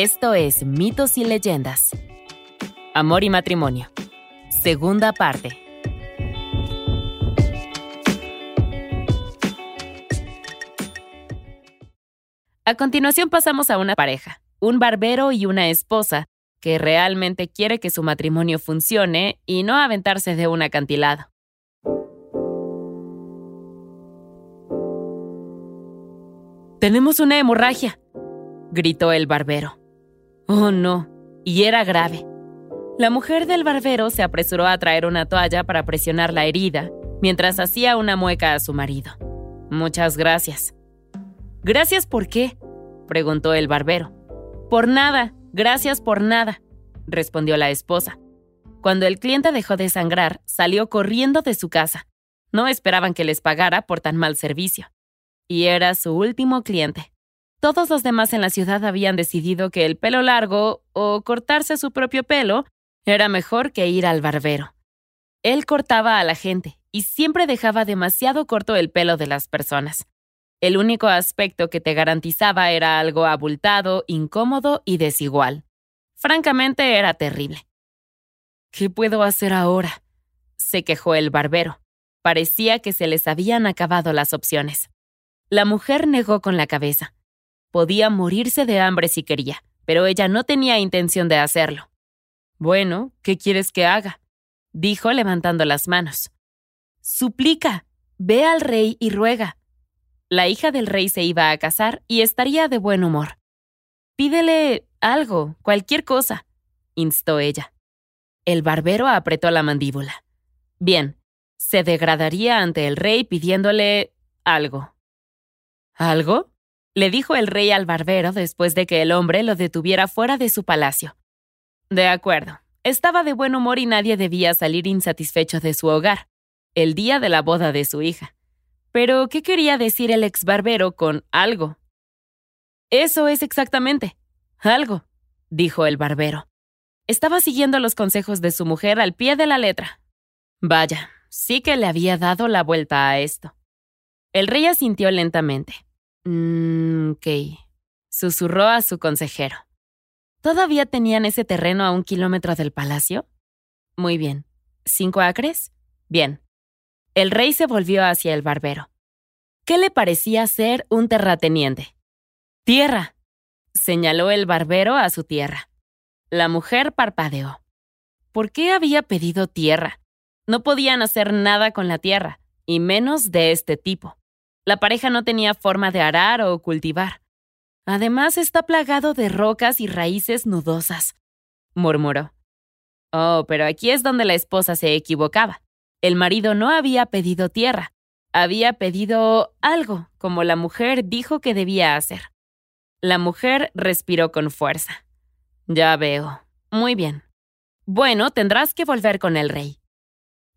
Esto es Mitos y Leyendas. Amor y Matrimonio. Segunda parte. A continuación pasamos a una pareja, un barbero y una esposa, que realmente quiere que su matrimonio funcione y no aventarse de un acantilado. Tenemos una hemorragia, gritó el barbero. Oh, no, y era grave. La mujer del barbero se apresuró a traer una toalla para presionar la herida, mientras hacía una mueca a su marido. Muchas gracias. ¿Gracias por qué? preguntó el barbero. Por nada, gracias por nada, respondió la esposa. Cuando el cliente dejó de sangrar, salió corriendo de su casa. No esperaban que les pagara por tan mal servicio y era su último cliente. Todos los demás en la ciudad habían decidido que el pelo largo o cortarse su propio pelo era mejor que ir al barbero. Él cortaba a la gente y siempre dejaba demasiado corto el pelo de las personas. El único aspecto que te garantizaba era algo abultado, incómodo y desigual. Francamente era terrible. ¿Qué puedo hacer ahora? se quejó el barbero. Parecía que se les habían acabado las opciones. La mujer negó con la cabeza. Podía morirse de hambre si quería, pero ella no tenía intención de hacerlo. Bueno, ¿qué quieres que haga? dijo levantando las manos. Suplica, ve al rey y ruega. La hija del rey se iba a casar y estaría de buen humor. Pídele algo, cualquier cosa, instó ella. El barbero apretó la mandíbula. Bien, se degradaría ante el rey pidiéndole algo. ¿Algo? Le dijo el rey al barbero después de que el hombre lo detuviera fuera de su palacio. De acuerdo. Estaba de buen humor y nadie debía salir insatisfecho de su hogar, el día de la boda de su hija. Pero, ¿qué quería decir el ex barbero con algo? Eso es exactamente. Algo, dijo el barbero. Estaba siguiendo los consejos de su mujer al pie de la letra. Vaya, sí que le había dado la vuelta a esto. El rey asintió lentamente. Mmm, ok. Susurró a su consejero. ¿Todavía tenían ese terreno a un kilómetro del palacio? Muy bien. ¿Cinco acres? Bien. El rey se volvió hacia el barbero. ¿Qué le parecía ser un terrateniente? Tierra, señaló el barbero a su tierra. La mujer parpadeó. ¿Por qué había pedido tierra? No podían hacer nada con la tierra, y menos de este tipo. La pareja no tenía forma de arar o cultivar. Además está plagado de rocas y raíces nudosas, murmuró. Oh, pero aquí es donde la esposa se equivocaba. El marido no había pedido tierra, había pedido algo, como la mujer dijo que debía hacer. La mujer respiró con fuerza. Ya veo. Muy bien. Bueno, tendrás que volver con el rey.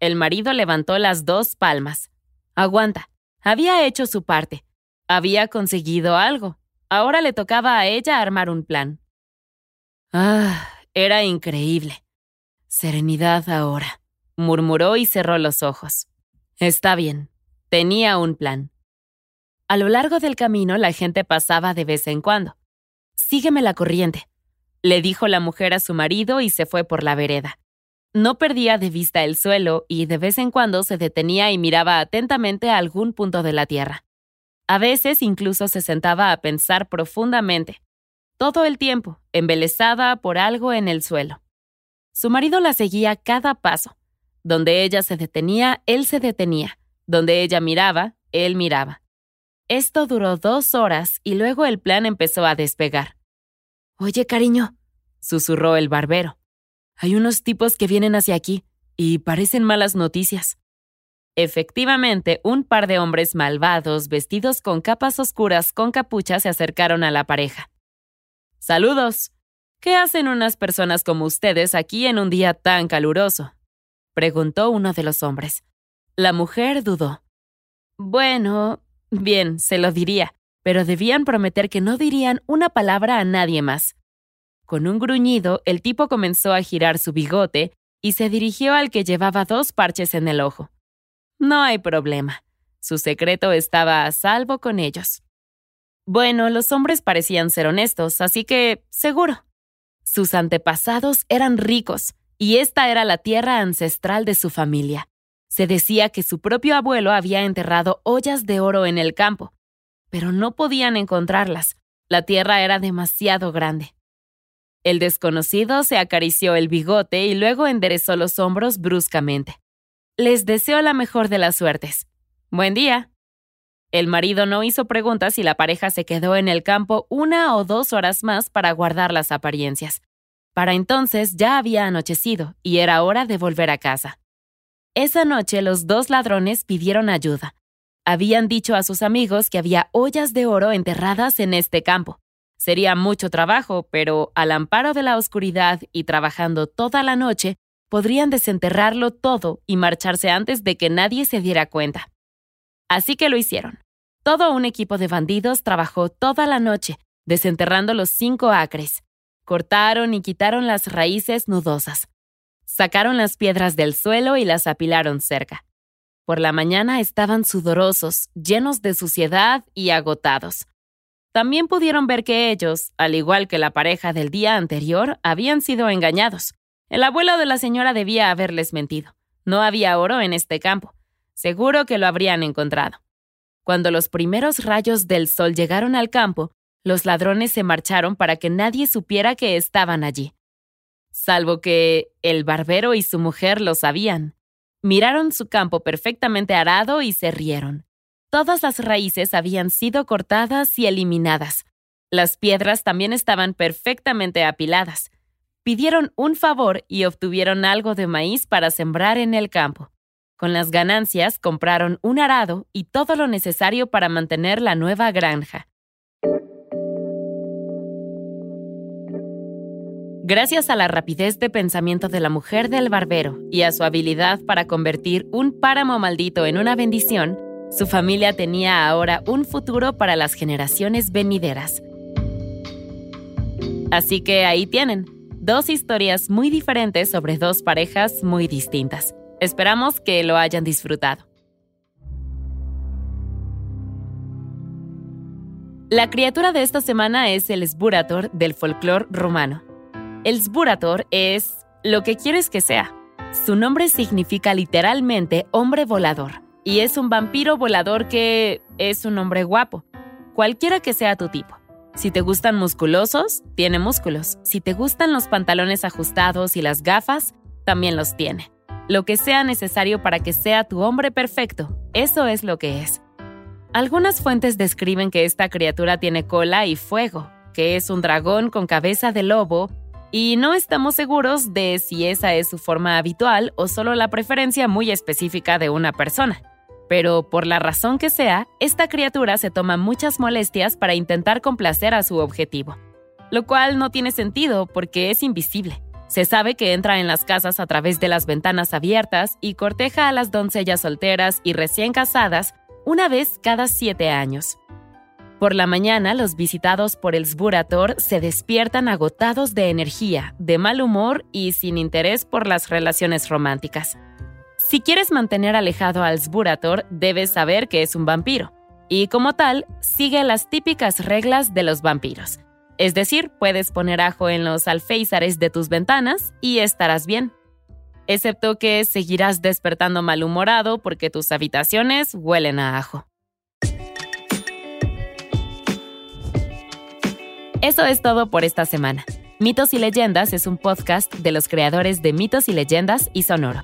El marido levantó las dos palmas. Aguanta. Había hecho su parte. Había conseguido algo. Ahora le tocaba a ella armar un plan. Ah, era increíble. Serenidad ahora, murmuró y cerró los ojos. Está bien, tenía un plan. A lo largo del camino la gente pasaba de vez en cuando. Sígueme la corriente, le dijo la mujer a su marido y se fue por la vereda. No perdía de vista el suelo y de vez en cuando se detenía y miraba atentamente a algún punto de la tierra. A veces incluso se sentaba a pensar profundamente, todo el tiempo, embelesada por algo en el suelo. Su marido la seguía cada paso. Donde ella se detenía, él se detenía. Donde ella miraba, él miraba. Esto duró dos horas y luego el plan empezó a despegar. Oye, cariño, susurró el barbero. Hay unos tipos que vienen hacia aquí y parecen malas noticias. Efectivamente, un par de hombres malvados vestidos con capas oscuras con capucha se acercaron a la pareja. Saludos. ¿Qué hacen unas personas como ustedes aquí en un día tan caluroso? preguntó uno de los hombres. La mujer dudó. Bueno, bien, se lo diría, pero debían prometer que no dirían una palabra a nadie más. Con un gruñido, el tipo comenzó a girar su bigote y se dirigió al que llevaba dos parches en el ojo. No hay problema. Su secreto estaba a salvo con ellos. Bueno, los hombres parecían ser honestos, así que seguro. Sus antepasados eran ricos, y esta era la tierra ancestral de su familia. Se decía que su propio abuelo había enterrado ollas de oro en el campo, pero no podían encontrarlas. La tierra era demasiado grande. El desconocido se acarició el bigote y luego enderezó los hombros bruscamente. Les deseo la mejor de las suertes. Buen día. El marido no hizo preguntas y la pareja se quedó en el campo una o dos horas más para guardar las apariencias. Para entonces ya había anochecido y era hora de volver a casa. Esa noche los dos ladrones pidieron ayuda. Habían dicho a sus amigos que había ollas de oro enterradas en este campo. Sería mucho trabajo, pero al amparo de la oscuridad y trabajando toda la noche, podrían desenterrarlo todo y marcharse antes de que nadie se diera cuenta. Así que lo hicieron. Todo un equipo de bandidos trabajó toda la noche, desenterrando los cinco acres. Cortaron y quitaron las raíces nudosas. Sacaron las piedras del suelo y las apilaron cerca. Por la mañana estaban sudorosos, llenos de suciedad y agotados. También pudieron ver que ellos, al igual que la pareja del día anterior, habían sido engañados. El abuelo de la señora debía haberles mentido. No había oro en este campo. Seguro que lo habrían encontrado. Cuando los primeros rayos del sol llegaron al campo, los ladrones se marcharon para que nadie supiera que estaban allí. Salvo que el barbero y su mujer lo sabían. Miraron su campo perfectamente arado y se rieron. Todas las raíces habían sido cortadas y eliminadas. Las piedras también estaban perfectamente apiladas. Pidieron un favor y obtuvieron algo de maíz para sembrar en el campo. Con las ganancias compraron un arado y todo lo necesario para mantener la nueva granja. Gracias a la rapidez de pensamiento de la mujer del barbero y a su habilidad para convertir un páramo maldito en una bendición, su familia tenía ahora un futuro para las generaciones venideras. Así que ahí tienen, dos historias muy diferentes sobre dos parejas muy distintas. Esperamos que lo hayan disfrutado. La criatura de esta semana es el Sburator del folclore romano. El Sburator es lo que quieres que sea. Su nombre significa literalmente hombre volador, y es un vampiro volador que es un hombre guapo, cualquiera que sea tu tipo. Si te gustan musculosos, tiene músculos. Si te gustan los pantalones ajustados y las gafas, también los tiene. Lo que sea necesario para que sea tu hombre perfecto, eso es lo que es. Algunas fuentes describen que esta criatura tiene cola y fuego, que es un dragón con cabeza de lobo y no estamos seguros de si esa es su forma habitual o solo la preferencia muy específica de una persona. Pero por la razón que sea, esta criatura se toma muchas molestias para intentar complacer a su objetivo. Lo cual no tiene sentido porque es invisible. Se sabe que entra en las casas a través de las ventanas abiertas y corteja a las doncellas solteras y recién casadas una vez cada siete años. Por la mañana, los visitados por el Sburator se despiertan agotados de energía, de mal humor y sin interés por las relaciones románticas. Si quieres mantener alejado al Sburator, debes saber que es un vampiro, y como tal, sigue las típicas reglas de los vampiros. Es decir, puedes poner ajo en los alféizares de tus ventanas y estarás bien. Excepto que seguirás despertando malhumorado porque tus habitaciones huelen a ajo. Eso es todo por esta semana. Mitos y Leyendas es un podcast de los creadores de Mitos y Leyendas y Sonoro.